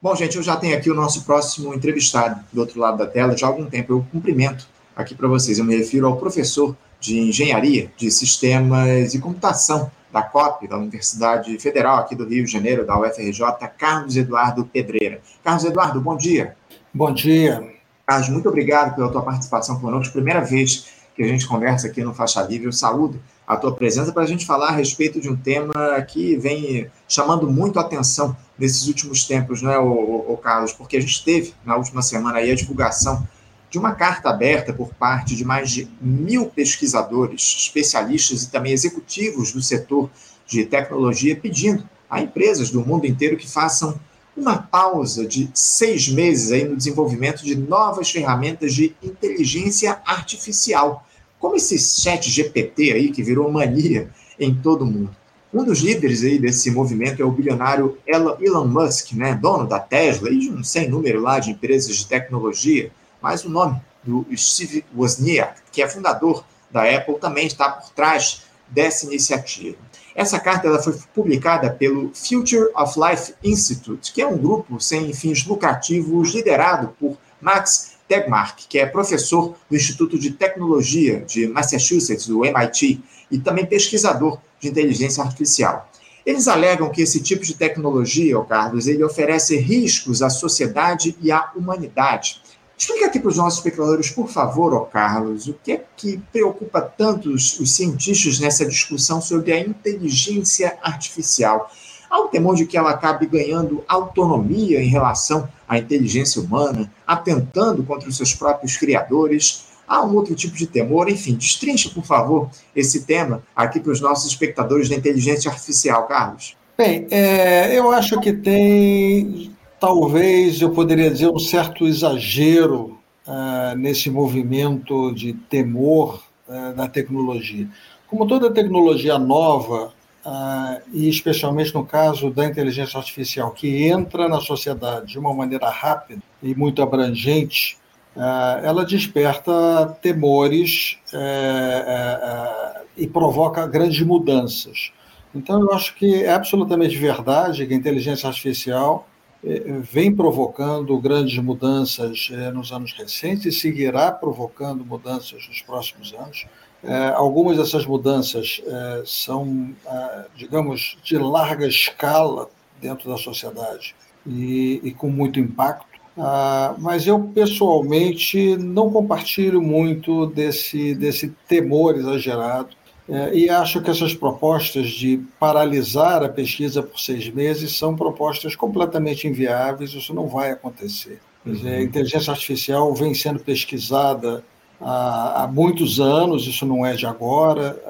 Bom, gente, eu já tenho aqui o nosso próximo entrevistado do outro lado da tela já há algum tempo. Eu cumprimento aqui para vocês. Eu me refiro ao professor de Engenharia de Sistemas e Computação da COP, da Universidade Federal aqui do Rio de Janeiro, da UFRJ, Carlos Eduardo Pedreira. Carlos Eduardo, bom dia. Bom dia. Carlos, muito obrigado pela tua participação conosco. Primeira vez que a gente conversa aqui no Faixa Livre. Eu saúdo a tua presença para a gente falar a respeito de um tema que vem chamando muito a atenção nesses últimos tempos, não é, o, Carlos? Porque a gente teve na última semana aí a divulgação de uma carta aberta por parte de mais de mil pesquisadores, especialistas e também executivos do setor de tecnologia pedindo a empresas do mundo inteiro que façam uma pausa de seis meses aí no desenvolvimento de novas ferramentas de inteligência artificial, como esse chat GPT aí que virou mania em todo mundo. Um dos líderes aí desse movimento é o bilionário Elon Musk, né, dono da Tesla e de um sem número lá de empresas de tecnologia, mas o nome do Steve Wozniak, que é fundador da Apple, também está por trás dessa iniciativa. Essa carta ela foi publicada pelo Future of Life Institute, que é um grupo sem fins lucrativos liderado por Max Tegmark, que é professor do Instituto de Tecnologia de Massachusetts, do MIT, e também pesquisador de inteligência artificial. Eles alegam que esse tipo de tecnologia, Carlos, ele oferece riscos à sociedade e à humanidade. Explica aqui para os nossos espectadores, por favor, ó Carlos, o que é que preocupa tanto os, os cientistas nessa discussão sobre a inteligência artificial? Há o temor de que ela acabe ganhando autonomia em relação à inteligência humana, atentando contra os seus próprios criadores. Há um outro tipo de temor, enfim, destrinche, por favor, esse tema aqui para os nossos espectadores da inteligência artificial, Carlos. Bem, é, eu acho que tem talvez eu poderia dizer um certo exagero uh, nesse movimento de temor uh, da tecnologia. Como toda tecnologia nova, uh, e especialmente no caso da inteligência artificial, que entra na sociedade de uma maneira rápida e muito abrangente, ela desperta temores e provoca grandes mudanças. Então, eu acho que é absolutamente verdade que a inteligência artificial vem provocando grandes mudanças é, nos anos recentes e seguirá provocando mudanças nos próximos anos. É, algumas dessas mudanças são, digamos, de larga escala dentro da sociedade e, com muito impacto. Ah, mas eu pessoalmente não compartilho muito desse, desse temor exagerado é, e acho que essas propostas de paralisar a pesquisa por seis meses são propostas completamente inviáveis, isso não vai acontecer. Dizer, a uhum. inteligência artificial vem sendo pesquisada há, há, muitos anos, isso não é de agora,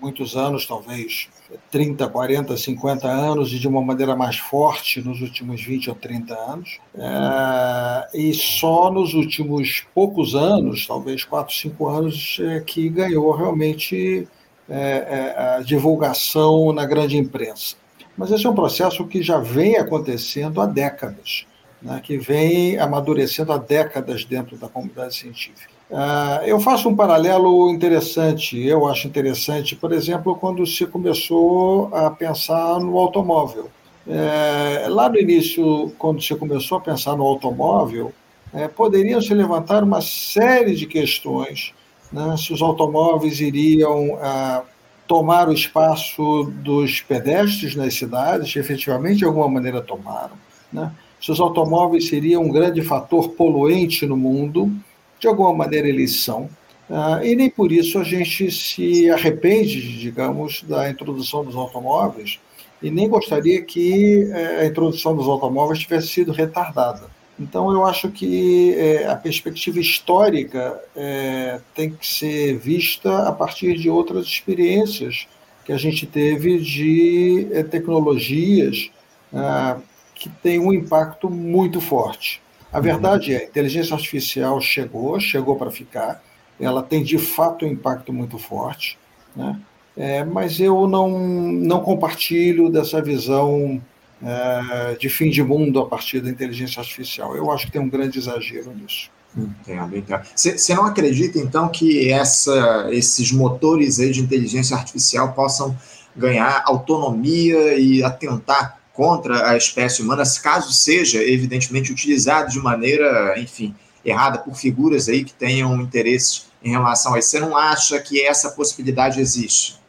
muitos anos, talvez 30, 40, 50 anos, e de uma maneira mais forte nos últimos 20 ou 30 anos. É, e só nos últimos poucos anos, talvez 4, 5 anos, é que ganhou realmente é, é, a divulgação na grande imprensa. Mas esse é um processo que já vem acontecendo há décadas, né, que vem amadurecendo há décadas dentro da comunidade científica. Uh, eu faço um paralelo interessante, eu acho interessante, por exemplo, quando se começou a pensar no automóvel. É, lá no início, quando se começou a pensar no automóvel, é, poderiam se levantar uma série de questões né, se os automóveis iriam ah, tomar o espaço dos pedestres nas cidades, efetivamente de alguma maneira tomaram, né, se os automóveis seriam um grande fator poluente no mundo, de alguma maneira eles são, ah, e nem por isso a gente se arrepende, digamos, da introdução dos automóveis, e nem gostaria que eh, a introdução dos automóveis tivesse sido retardada. Então, eu acho que é, a perspectiva histórica é, tem que ser vista a partir de outras experiências que a gente teve de tecnologias ah, que têm um impacto muito forte. A verdade é, a inteligência artificial chegou, chegou para ficar, ela tem de fato um impacto muito forte, né? É, mas eu não, não compartilho dessa visão é, de fim de mundo a partir da inteligência artificial. Eu acho que tem um grande exagero nisso. Entendo, entendo. Você não acredita, então, que essa, esses motores aí de inteligência artificial possam ganhar autonomia e atentar contra a espécie humana, caso seja, evidentemente, utilizado de maneira, enfim, errada por figuras aí que tenham interesses em relação a isso. Você não acha que essa possibilidade existe?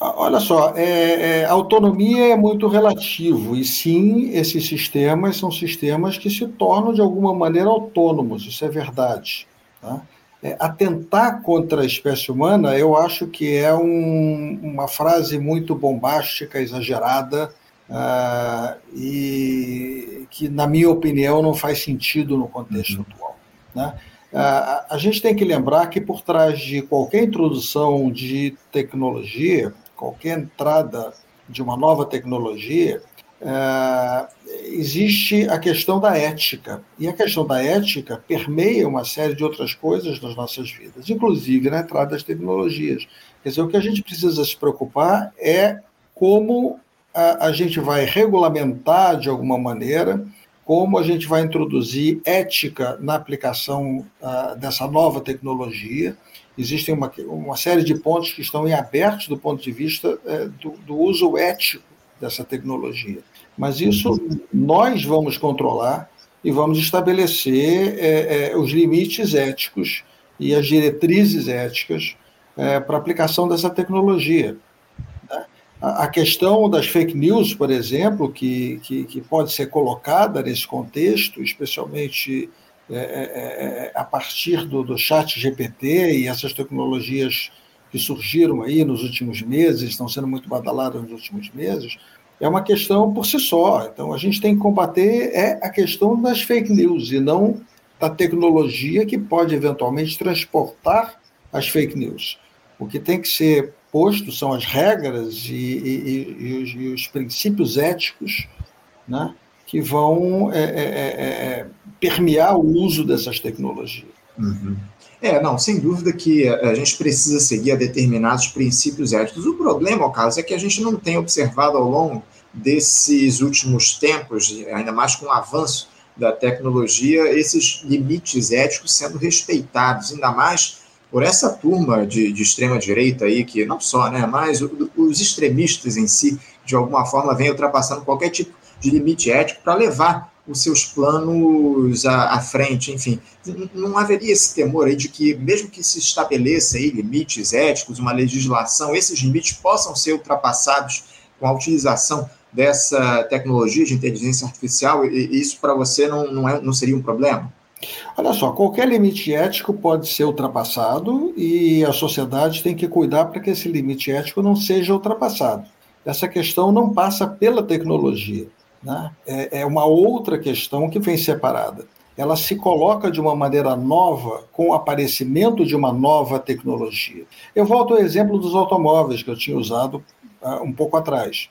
Olha só, é, é, autonomia é muito relativo, e sim, esses sistemas são sistemas que se tornam de alguma maneira autônomos, isso é verdade. Tá? É, atentar contra a espécie humana, eu acho que é um, uma frase muito bombástica, exagerada, uh, e que, na minha opinião, não faz sentido no contexto uhum. atual. Né? Uh, a gente tem que lembrar que por trás de qualquer introdução de tecnologia, qualquer entrada de uma nova tecnologia, é, existe a questão da ética. E a questão da ética permeia uma série de outras coisas nas nossas vidas, inclusive na entrada das tecnologias. Quer dizer, o que a gente precisa se preocupar é como a, a gente vai regulamentar de alguma maneira, como a gente vai introduzir ética na aplicação uh, dessa nova tecnologia existem uma, uma série de pontos que estão em abertos do ponto de vista é, do, do, uso ético dessa tecnologia. Mas isso nós vamos controlar e vamos estabelecer é, os limites éticos e as diretrizes éticas para a aplicação dessa tecnologia. A, questão das fake news, por exemplo, que, que, que pode ser colocada nesse contexto, especialmente é, é, é, a partir do, do chat GPT e essas tecnologias que surgiram aí nos últimos meses, estão sendo muito badaladas nos últimos meses, é uma questão por si só. Então, a gente tem que combater é a questão das fake news e não da tecnologia que pode eventualmente transportar as fake news. O que tem que ser posto são as regras e, e, e, os, e os, princípios éticos né, que vão é, é, é, permear o uso dessas tecnologias. Uhum. É, não, sem dúvida que a gente precisa seguir a determinados princípios éticos. O problema, caso, é que a gente não tem observado ao longo desses últimos tempos, ainda mais com o avanço da tecnologia, esses limites éticos sendo respeitados, ainda mais por essa turma de, de extrema-direita aí, que não só, né, mas os extremistas em si, de alguma forma, vêm ultrapassando qualquer tipo de limite ético para levar os seus planos à, à, frente, enfim. Não haveria esse temor aí de que, mesmo que se estabeleça aí limites éticos, uma legislação, esses limites possam ser ultrapassados com a utilização dessa tecnologia de inteligência artificial, e isso para você não, não, é, não seria um problema? Olha só, qualquer limite ético pode ser ultrapassado e a sociedade tem que cuidar para que esse limite ético não seja ultrapassado. Essa questão não passa pela tecnologia né? é, é uma outra questão que vem separada. Ela se coloca de uma maneira nova com o aparecimento de uma nova tecnologia. Eu volto ao exemplo dos automóveis que eu tinha usado uh, um pouco atrás.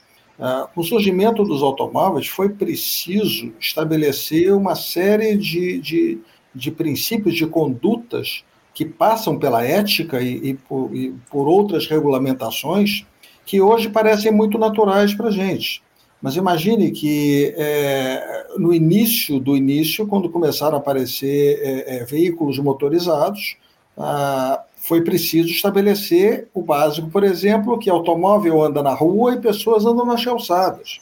Com o surgimento dos automóveis, foi preciso estabelecer uma série de, de, de princípios, de condutas que passam pela ética e, e, por, e por outras regulamentações que hoje parecem muito naturais para a gente. Mas imagine que é, no início do início, quando começaram a aparecer é, é, veículos motorizados, ah, foi preciso estabelecer o básico, por exemplo, que automóvel anda na rua e pessoas andam nas calçadas.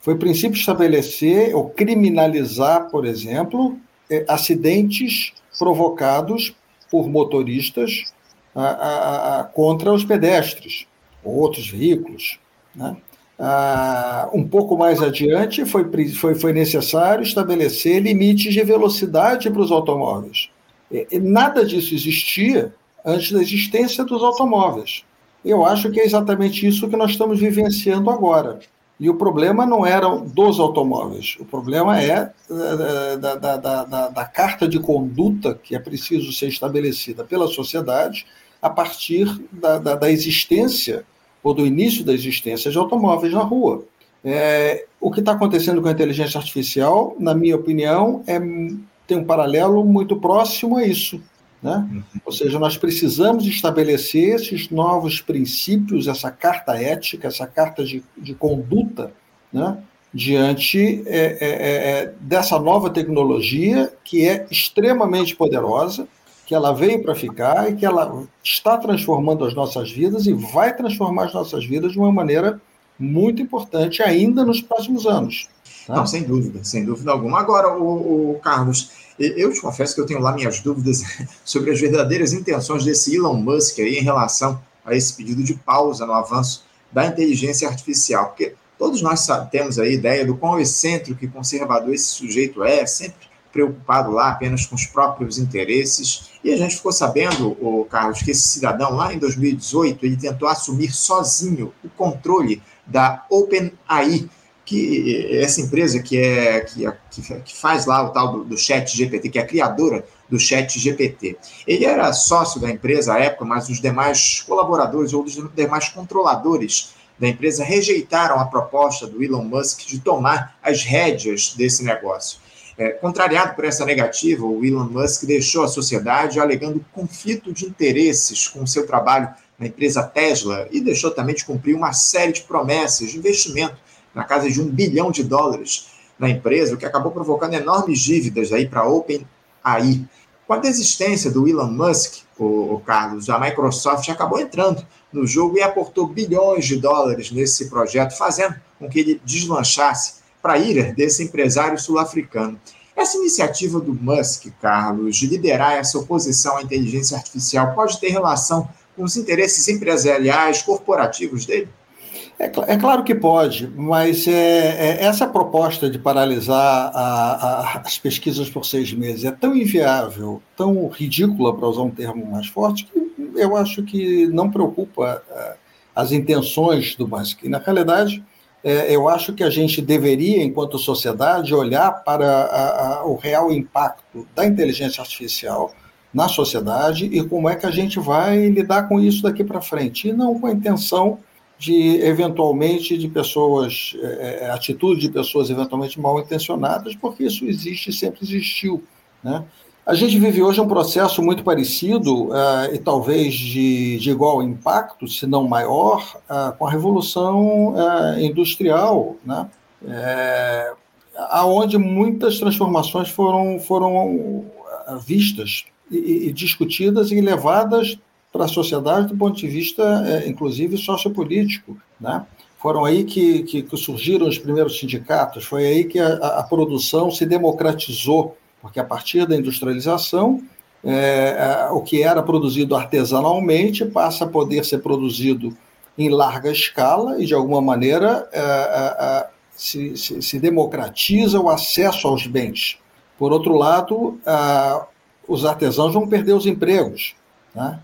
Foi princípio estabelecer ou criminalizar, por exemplo, é, acidentes provocados por motoristas a, a, a, contra os pedestres ou outros veículos. Né? Um pouco mais adiante, foi, foi, foi necessário estabelecer limites de velocidade para os automóveis. E, nada disso existia antes da existência dos automóveis. Eu acho que é exatamente isso que nós estamos vivenciando agora. E o problema não era dos automóveis, o problema é eh, da, da, da, da, carta de conduta que é preciso ser estabelecida pela sociedade a partir da, da existência ou do início da existência de automóveis na rua. É, o que está acontecendo com a inteligência artificial, na minha opinião, é, tem um paralelo muito próximo a isso. Né? Uhum. Ou seja, nós precisamos estabelecer esses novos princípios, essa carta ética, essa carta de, de conduta, né? diante é, é, é, é dessa nova tecnologia que é extremamente poderosa, que ela veio para ficar e que ela está transformando as nossas vidas e vai transformar as nossas vidas de uma maneira muito importante ainda nos próximos anos. Tá? Não, sem dúvida, sem dúvida alguma. Agora, o, o, Carlos, eu te confesso que eu tenho lá minhas dúvidas sobre as verdadeiras intenções desse Elon Musk aí em relação a esse pedido de pausa no avanço da inteligência artificial, porque todos nós temos a ideia do quão excêntrico e conservador esse sujeito é, sempre preocupado lá apenas com os próprios interesses. E a gente ficou sabendo, o Carlos, que esse cidadão lá em 2018 ele tentou assumir sozinho o controle da OpenAI, que essa empresa que é que, é, que faz lá o tal do, do Chat GPT, que é a criadora do Chat GPT. Ele era sócio da empresa à época, mas os demais colaboradores ou os demais controladores da empresa rejeitaram a proposta do Elon Musk de tomar as rédeas desse negócio. É, contrariado por essa negativa, o Elon Musk deixou a sociedade alegando conflito de interesses com seu trabalho na empresa Tesla e deixou também de cumprir uma série de promessas de investimento na casa de um bilhão de dólares na empresa, o que acabou provocando enormes dívidas aí para a OpenAI. Com a desistência do Elon Musk, o, o Carlos, a Microsoft acabou entrando no jogo e aportou bilhões de dólares nesse projeto, fazendo com que ele deslanchasse para a ira desse empresário sul-africano. Essa iniciativa do Musk, Carlos, de liderar essa oposição à inteligência artificial, pode ter relação com os interesses empresariais, corporativos dele? É, é claro que pode, mas é, é, essa proposta de paralisar a, a, as pesquisas por seis meses é tão inviável, tão ridícula, para usar um termo mais forte, que eu acho que não preocupa é, as intenções do Musk. E, na realidade, é, eu acho que a gente deveria, enquanto sociedade, olhar para a, a, o real impacto da inteligência artificial na sociedade e como é que a gente vai lidar com isso daqui para frente, e não com a intenção de, eventualmente, de pessoas, é, é atitude de pessoas eventualmente mal intencionadas, porque isso existe, sempre existiu, né? A gente vive hoje um processo muito parecido uh, e talvez de, de, igual impacto, se não maior, uh, com a Revolução uh, Industrial, né? É, aonde muitas transformações foram, foram vistas e, e, discutidas e levadas para a sociedade do ponto de vista, é, inclusive, sociopolítico. Né? Foram aí que, que, que, surgiram os primeiros sindicatos, foi aí que a, a produção se democratizou porque a partir da industrialização, é, é, o que era produzido artesanalmente passa a poder ser produzido em larga escala e, de alguma maneira, é, é, se, se, se, democratiza o acesso aos bens. Por outro lado, os artesãos vão perder os empregos. Né?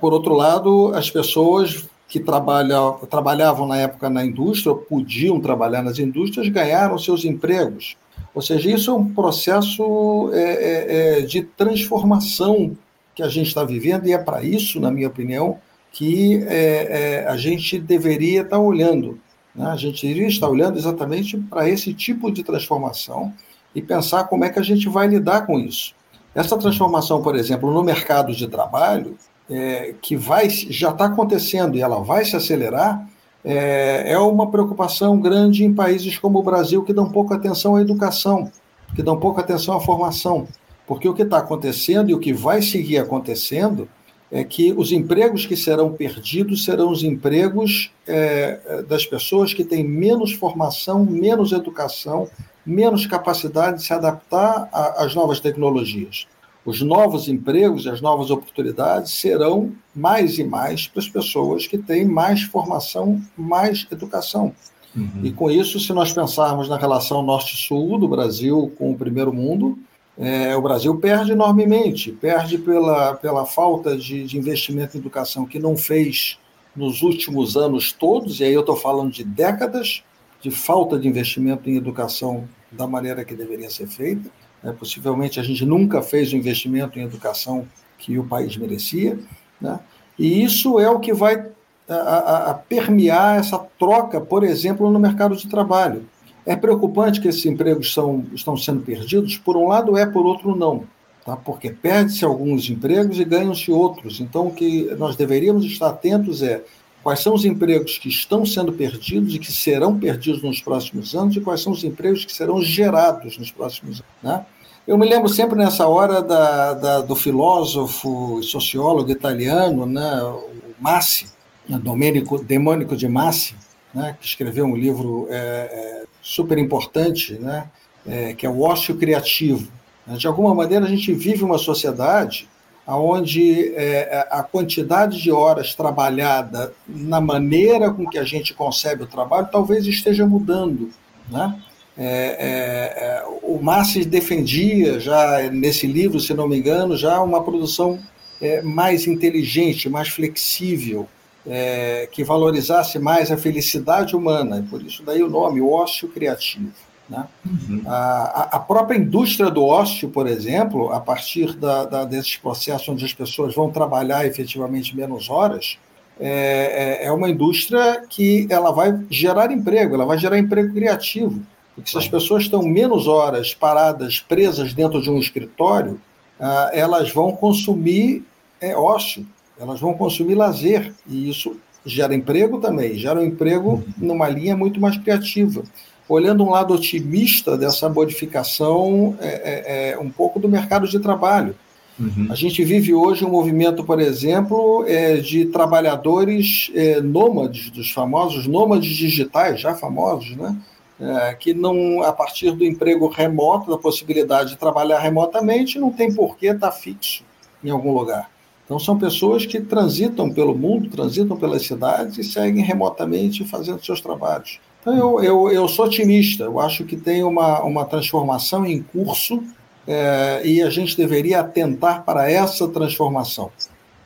Por outro lado, as pessoas que trabalham, trabalhavam na época na indústria, podiam trabalhar nas indústrias, ganharam seus empregos. Ou seja, isso é um processo é, é, é de transformação que a gente está vivendo, e é para isso, na minha opinião, que é, é, a gente deveria estar tá olhando. Né? A gente deveria estar olhando exatamente para esse tipo de transformação e pensar como é que a gente vai lidar com isso. Essa transformação, por exemplo, no mercado de trabalho, é, que vai já está acontecendo e ela vai se acelerar, é, é uma preocupação grande em países como o Brasil, que dão pouca atenção à educação, que dão pouca atenção à formação. Porque o que está acontecendo e o que vai seguir acontecendo é que os empregos que serão perdidos serão os empregos é, das pessoas que têm menos formação, menos educação, menos capacidade de se adaptar às novas tecnologias os novos empregos, as novas oportunidades serão mais e mais para as pessoas que têm mais formação, mais educação. Uhum. E com isso, se nós pensarmos na relação norte-sul do Brasil com o primeiro mundo, é, o Brasil perde enormemente, perde pela, pela falta de, de investimento em educação que não fez nos últimos anos todos, e aí eu estou falando de décadas de falta de investimento em educação da maneira que deveria ser feita. Né? Possivelmente a gente nunca fez o investimento em educação que o país merecia. Né? E isso é o que vai a, a, a permear essa troca, por exemplo, no mercado de trabalho. É preocupante que esses empregos são, estão sendo perdidos? Por um lado é, por outro não. Tá? Porque perde-se alguns empregos e ganham-se outros. Então, o que nós deveríamos estar atentos é quais são os empregos que estão sendo perdidos e que serão perdidos nos próximos anos e quais são os empregos que serão gerados nos próximos anos. Né? Eu me lembro sempre nessa hora da, da, do filósofo e sociólogo italiano, né, o Massi, né, Domenico, Demônico de Massi, né, que escreveu um livro é, é, super importante, né, é, que é o ócio criativo. De alguma maneira, a gente vive uma sociedade onde é, a quantidade de horas trabalhada na maneira com que a gente concebe o trabalho talvez esteja mudando. Né? É, é, é o Masses defendia já nesse livro, se não me engano, já uma produção é, mais inteligente, mais flexível, é, que valorizasse mais a felicidade humana, e por isso daí o nome, o ócio criativo. Né? Uhum. A, a, própria indústria do ócio, por exemplo, a partir da, da, desses processos onde as pessoas vão trabalhar efetivamente menos horas, é, é, é uma indústria que ela vai gerar emprego, ela vai gerar emprego criativo. Porque se as pessoas estão menos horas paradas, presas dentro de um escritório, ah, elas vão consumir é, ócio, elas vão consumir lazer, e isso gera emprego também, gera um emprego uhum. numa linha muito mais criativa olhando um lado otimista dessa modificação é, é, é, um pouco do mercado de trabalho. Uhum. A gente vive hoje um movimento, por exemplo, é, de trabalhadores é, nômades, dos famosos nômades digitais, já famosos, né? É, que não, a partir do emprego remoto, da possibilidade de trabalhar remotamente, não tem por que estar fixo em algum lugar. Então, são pessoas que transitam pelo mundo, transitam pelas cidades e seguem remotamente fazendo seus trabalhos. Então, eu, eu, eu sou otimista, eu acho que tem uma, uma transformação em curso é, e a gente deveria atentar para essa transformação.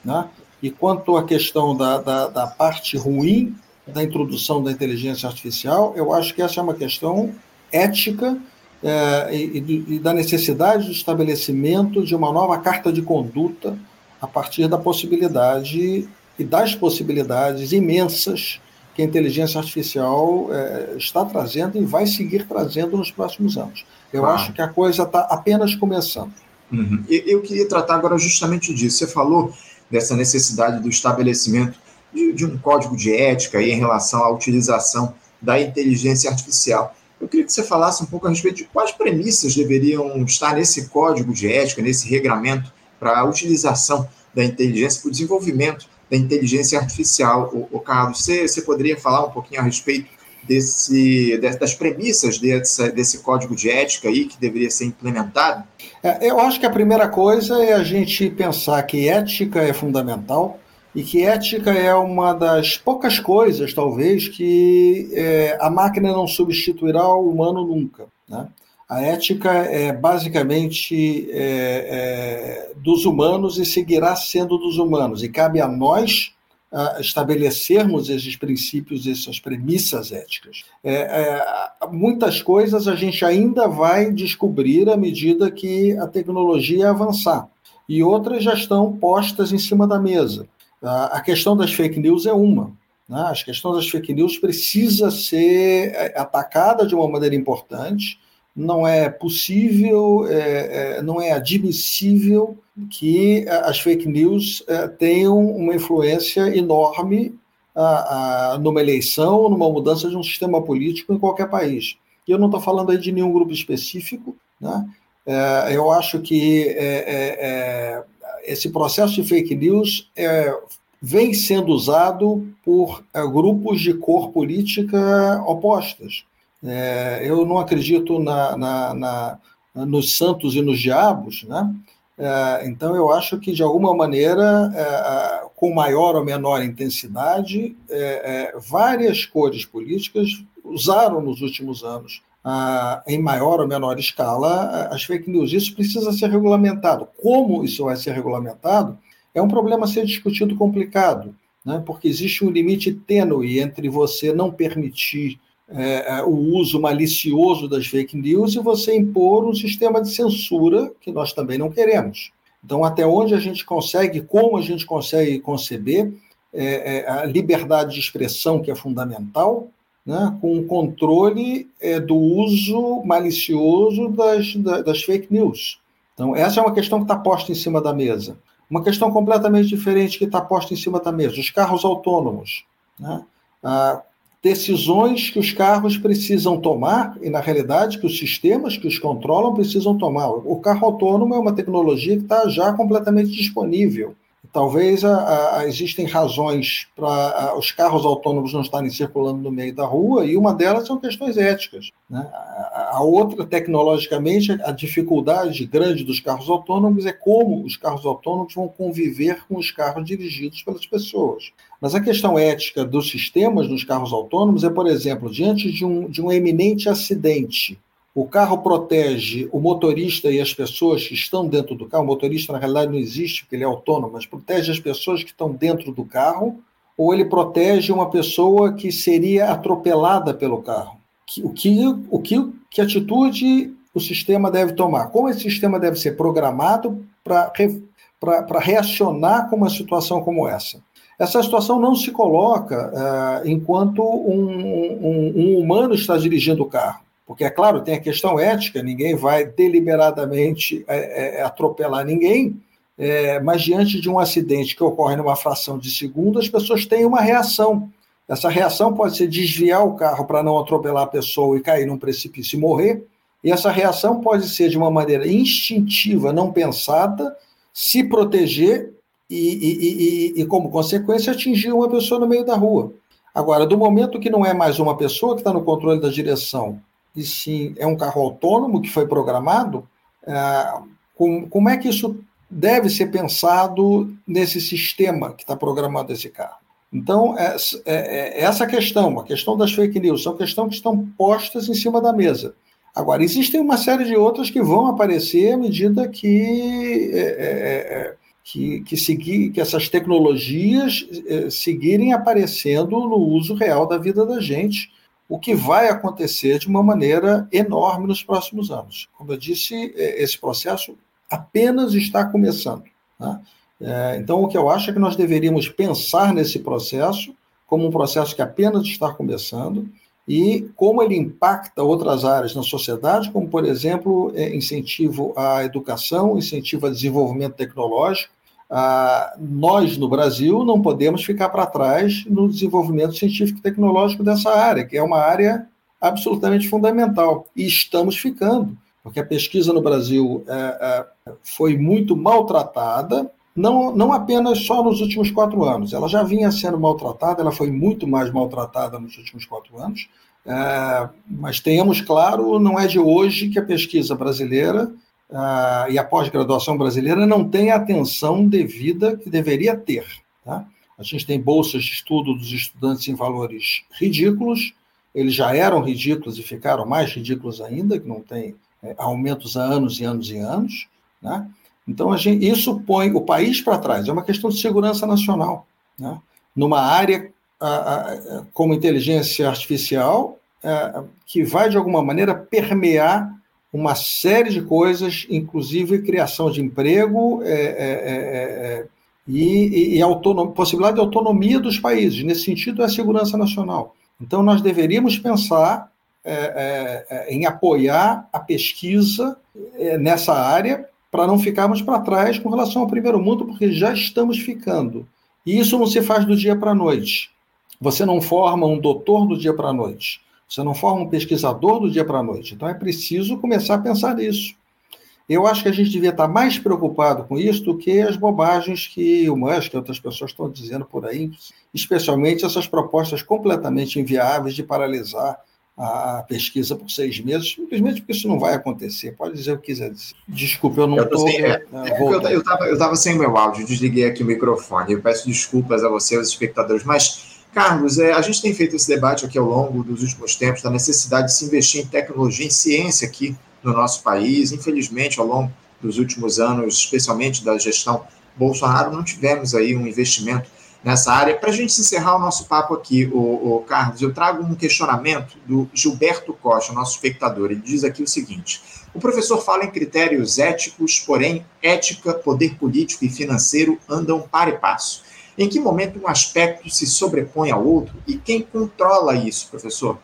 Né? E quanto à questão da, da, da parte ruim da introdução da inteligência artificial, eu acho que essa é uma questão ética é, e, e, da necessidade do estabelecimento de uma nova carta de conduta a partir da possibilidade e das possibilidades imensas que a inteligência artificial é, está trazendo e vai seguir trazendo nos próximos anos. Eu claro. acho que a coisa está apenas começando. Uhum. Eu queria tratar agora justamente disso. Você falou dessa necessidade do estabelecimento de, de um código de ética em relação à utilização da inteligência artificial. Eu queria que você falasse um pouco a respeito de quais premissas deveriam estar nesse código de ética, nesse regramento para a utilização da inteligência, para o desenvolvimento da inteligência artificial. O, o Carlos, você, você poderia falar um pouquinho a respeito desse, das premissas desse, desse código de ética aí que deveria ser implementado? É, eu acho que a primeira coisa é a gente pensar que ética é fundamental e que ética é uma das poucas coisas, talvez, que é, a máquina não substituirá o humano nunca. Né? A ética é basicamente é, é, dos humanos e seguirá sendo dos humanos, e cabe a nós a estabelecermos esses princípios, essas premissas éticas. É, é, muitas coisas a gente ainda vai descobrir à medida que a tecnologia avançar, e outras já estão postas em cima da mesa. A questão das fake news é uma. Né? A questão das fake news precisa ser é, atacada de uma maneira importante não é possível, é, é, não é admissível que as fake news é, tenham uma influência enorme a, a, numa eleição, numa mudança de um sistema político em qualquer país. E eu não estou falando aí de nenhum grupo específico, né? É, eu acho que é, é, esse processo de fake news vem sendo usado por grupos de cor política opostas. É, eu não acredito na, na, na, nos santos e nos diabos, né? É, então eu acho que de alguma maneira, é, com maior ou menor intensidade, é, é, várias cores políticas usaram nos últimos anos em maior ou menor escala, as fake news. Isso precisa ser regulamentado. Como isso vai ser regulamentado é um problema a ser discutido complicado, né? porque existe um limite tênue entre você não permitir é, é, o uso malicioso das fake news e você impor um sistema de censura que nós também não queremos. Então, até onde a gente consegue, como a gente consegue conceber é, é, a liberdade de expressão, que é fundamental, né, com o controle é, do uso malicioso das, das fake news. Então, essa é uma questão que está posta em cima da mesa. Uma questão completamente diferente que está posta em cima da mesa: os carros autônomos. Né? Ah, decisões que os carros precisam tomar, e na realidade que os sistemas que os controlam precisam tomar. O carro autônomo é uma tecnologia que está já completamente disponível. Talvez a, a, existem razões para os carros autônomos não estarem circulando no meio da rua, e uma delas são questões éticas. Né? A, a, outra, tecnologicamente, a dificuldade grande dos carros autônomos é como os carros autônomos vão conviver com os carros dirigidos pelas pessoas. Mas a questão ética dos sistemas nos carros autônomos é, por exemplo, diante de um, de um eminente acidente o carro protege o motorista e as pessoas que estão dentro do carro. O motorista, na realidade, não existe, porque ele é autônomo, mas protege as pessoas que estão dentro do carro, ou ele protege uma pessoa que seria atropelada pelo carro. O que, o que, que atitude o sistema deve tomar? Como esse sistema deve ser programado para reacionar com uma situação como essa? Essa situação não se coloca uh, enquanto um, um, um humano está dirigindo o carro. Porque, é claro, tem a questão ética, ninguém vai deliberadamente é, é, atropelar ninguém, é, mas diante de um acidente que ocorre numa fração de segundo, as pessoas têm uma reação. Essa reação pode ser desviar o carro para não atropelar a pessoa e cair num precipício e morrer, e essa reação pode ser de uma maneira instintiva, não pensada, se proteger e, e, e, e como consequência, atingir uma pessoa no meio da rua. Agora, do momento que não é mais uma pessoa que está no controle da direção, e sim é um carro autônomo que foi programado, é, com, como é que isso deve ser pensado nesse sistema que está programado esse carro? Então, é, é, é, essa questão, a questão das fake news, são questões que estão postas em cima da mesa. Agora, existem uma série de outras que vão aparecer à medida que, é, é, é que, que, seguir, que essas tecnologias seguirem aparecendo no uso real da vida da gente o que vai acontecer de uma maneira enorme nos próximos anos. Como eu disse, é, esse processo apenas está começando. Né? É, então, o que eu acho é que nós deveríamos pensar nesse processo como um processo que apenas está começando e como ele impacta outras áreas na sociedade, como, por exemplo, é, incentivo à educação, incentivo ao desenvolvimento tecnológico, ah, nós, no Brasil, não podemos ficar para trás no desenvolvimento científico e tecnológico dessa área, que é uma área absolutamente fundamental. E estamos ficando, porque a pesquisa no Brasil é, é, foi muito maltratada, não, não apenas só nos últimos quatro anos. Ela já vinha sendo maltratada, ela foi muito mais maltratada nos últimos quatro anos. É, mas tenhamos claro, não é de hoje que a pesquisa brasileira uh, e a pós-graduação brasileira não tem a atenção devida que deveria ter. Tá? A gente tem bolsas de estudo dos estudantes em valores ridículos, eles já eram ridículos e ficaram mais ridículos ainda, que não tem é, aumentos há anos e anos e anos. Né? Então, gente, isso põe o país para trás, é uma questão de segurança nacional. Né? Numa área a, a, como inteligência artificial, a, é, que vai, de alguma maneira, permear uma série de coisas, inclusive criação de emprego é, é, é, é e, e autonom, possibilidade de autonomia dos países. Nesse sentido, é a segurança nacional. Então, nós deveríamos pensar é, em apoiar a pesquisa nessa área para não ficarmos para trás com relação ao primeiro mundo, porque já estamos ficando. E isso não se faz do dia para a noite. Você não forma um doutor do dia para a noite. Você não forma um pesquisador do dia para a noite. Então é preciso começar a pensar nisso. Eu acho que a gente devia estar mais preocupado com isso do que as bobagens que o Musk e outras pessoas estão dizendo por aí, especialmente essas propostas completamente inviáveis de paralisar a pesquisa por seis meses, simplesmente porque isso não vai acontecer. Pode dizer o que quiser dizer. Desculpa, eu não estou. É, é, eu estava sem meu áudio, desliguei aqui o microfone. Eu peço desculpas a você, aos espectadores, mas Carlos, é, a gente tem feito esse debate aqui ao longo dos últimos tempos da necessidade de se investir em tecnologia, em ciência aqui no nosso país. Infelizmente, ao longo dos últimos anos, especialmente da gestão Bolsonaro, não tivemos aí um investimento nessa área. Para a gente encerrar o nosso papo aqui, o, o, Carlos, eu trago um questionamento do Gilberto Costa, nosso espectador. Ele diz aqui o seguinte: o professor fala em critérios éticos, porém, ética, poder político e financeiro andam para e passo. Em que momento um aspecto se sobrepõe ao outro e quem controla isso, professor?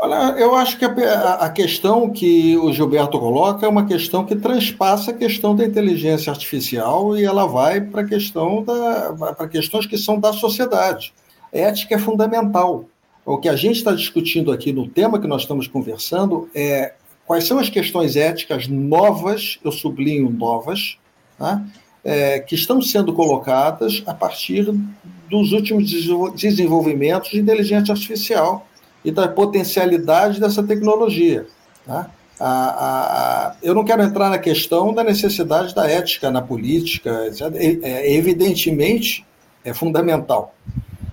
Olha, eu acho que a, a, questão que o Gilberto coloca é uma questão que transpassa a questão da inteligência artificial e ela vai para questão da para questões que são da sociedade. ética é fundamental. O que a gente está discutindo aqui no tema que nós estamos conversando é quais são as questões éticas novas, eu sublinho novas, tá? É, que estão sendo colocadas a partir dos últimos desenvolvimentos de inteligência artificial e da potencialidade dessa tecnologia. Tá? A, a, a, eu não quero entrar na questão da necessidade da ética na política, etc. É, evidentemente é fundamental.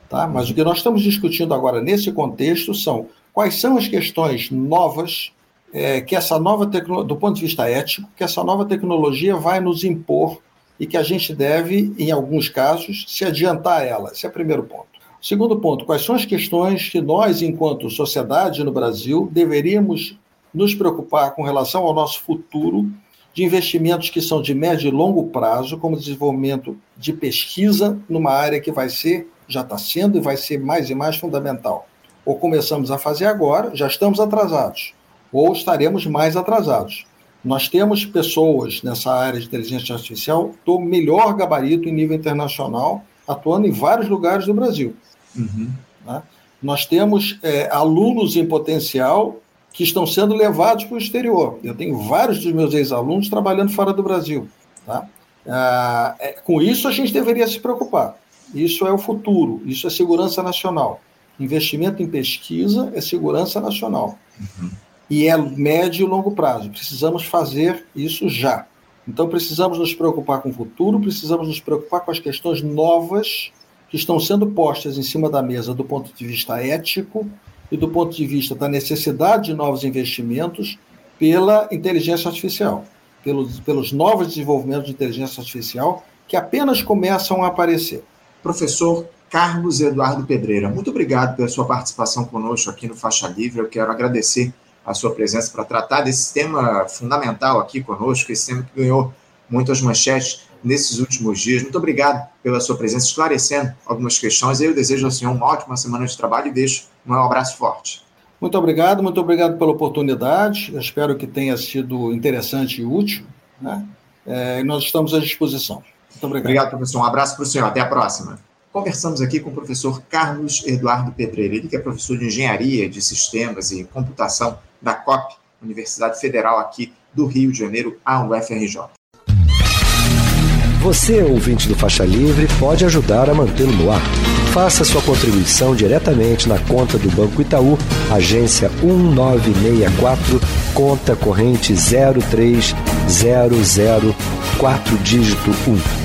Tá? Mas o que nós estamos discutindo agora nesse contexto são quais são as questões novas é, que essa nova tecnologia, do ponto de vista ético, que essa nova tecnologia vai nos impor e que a gente deve, em alguns casos, se adiantar a ela. Esse é o primeiro ponto. Segundo ponto, quais são as questões que nós, enquanto sociedade no Brasil, deveríamos nos preocupar com relação ao nosso futuro de investimentos que são de médio e longo prazo, como desenvolvimento de pesquisa numa área que vai ser, já está sendo e vai ser mais e mais fundamental. Ou começamos a fazer agora, já estamos atrasados, ou estaremos mais atrasados. Nós temos pessoas nessa área de inteligência artificial do melhor gabarito em nível internacional, atuando em vários lugares do Brasil. Uhum. Né? Nós temos é, alunos em potencial que estão sendo levados para o exterior. Eu tenho vários dos meus ex-alunos trabalhando fora do Brasil. Tá? Ah, é, com isso, a gente deveria se preocupar. Isso é o futuro, isso é segurança nacional. Investimento em pesquisa é segurança nacional. Uhum e é médio e longo prazo. Precisamos fazer isso já. Então, precisamos nos preocupar com o futuro, precisamos nos preocupar com as questões novas que estão sendo postas em cima da mesa do ponto de vista ético e do ponto de vista da necessidade de novos investimentos pela inteligência artificial, pelos, pelos novos desenvolvimentos de inteligência artificial que apenas começam a aparecer. Professor Carlos Eduardo Pedreira, muito obrigado pela sua participação conosco aqui no Faixa Livre. Eu quero agradecer a sua presença para tratar desse tema fundamental aqui conosco, esse tema que ganhou muitas manchetes nesses últimos dias. Muito obrigado pela sua presença, esclarecendo algumas questões. Eu desejo ao senhor uma ótima semana de trabalho e deixo um abraço forte. Muito obrigado, muito obrigado pela oportunidade. Eu espero que tenha sido interessante e útil. Né? É, nós estamos à disposição. Muito obrigado. Obrigado, professor. Um abraço para o senhor. Até a próxima. Conversamos aqui com o professor Carlos Eduardo Pedreira, ele que é professor de Engenharia de Sistemas e Computação da COP, Universidade Federal aqui do Rio de Janeiro, a UFRJ. Você, ouvinte do Faixa Livre, pode ajudar a mantê-lo no ar. Faça sua contribuição diretamente na conta do Banco Itaú, agência 1964, conta corrente 03004 dígito 1.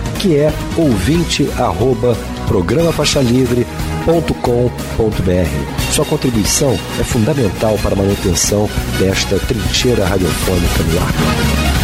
que é ouvinte@programafaixalivre.com.br. Sua contribuição é fundamental para a manutenção desta trincheira radiofônica no ar.